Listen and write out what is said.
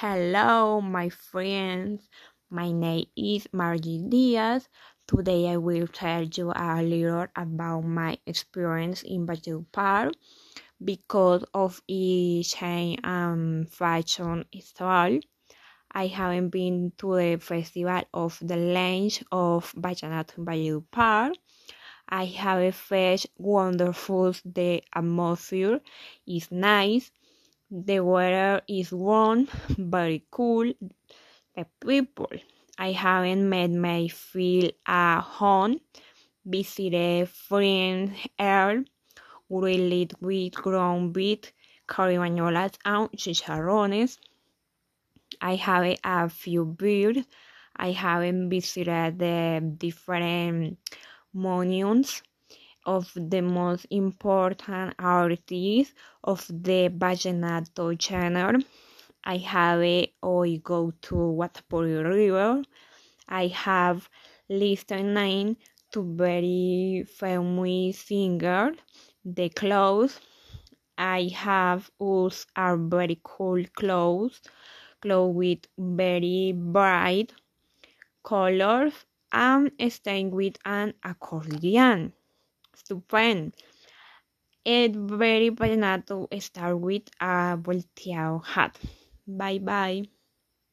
Hello, my friends. My name is Margie Diaz. Today I will tell you a little about my experience in Valledupar because of its change and um, fashion style. I haven't been to the festival of the Lange of Vallenato in Valledupar. I have felt wonderful. The atmosphere is nice. The weather is warm, very cool. The people I haven't met may feel at home. Visited friends here, grilled with ground beef, caribañolas, and chicharrones. I have a few beers. I haven't visited the different monuments of the most important artists of the Vallenato channel. I have I go to Guatapuri River. I have listened to very famous singer, The clothes I have used are very cool clothes, clothes with very bright colors and staying with an accordion. Stupend. It very vallenato start with a volteado hat. Bye bye.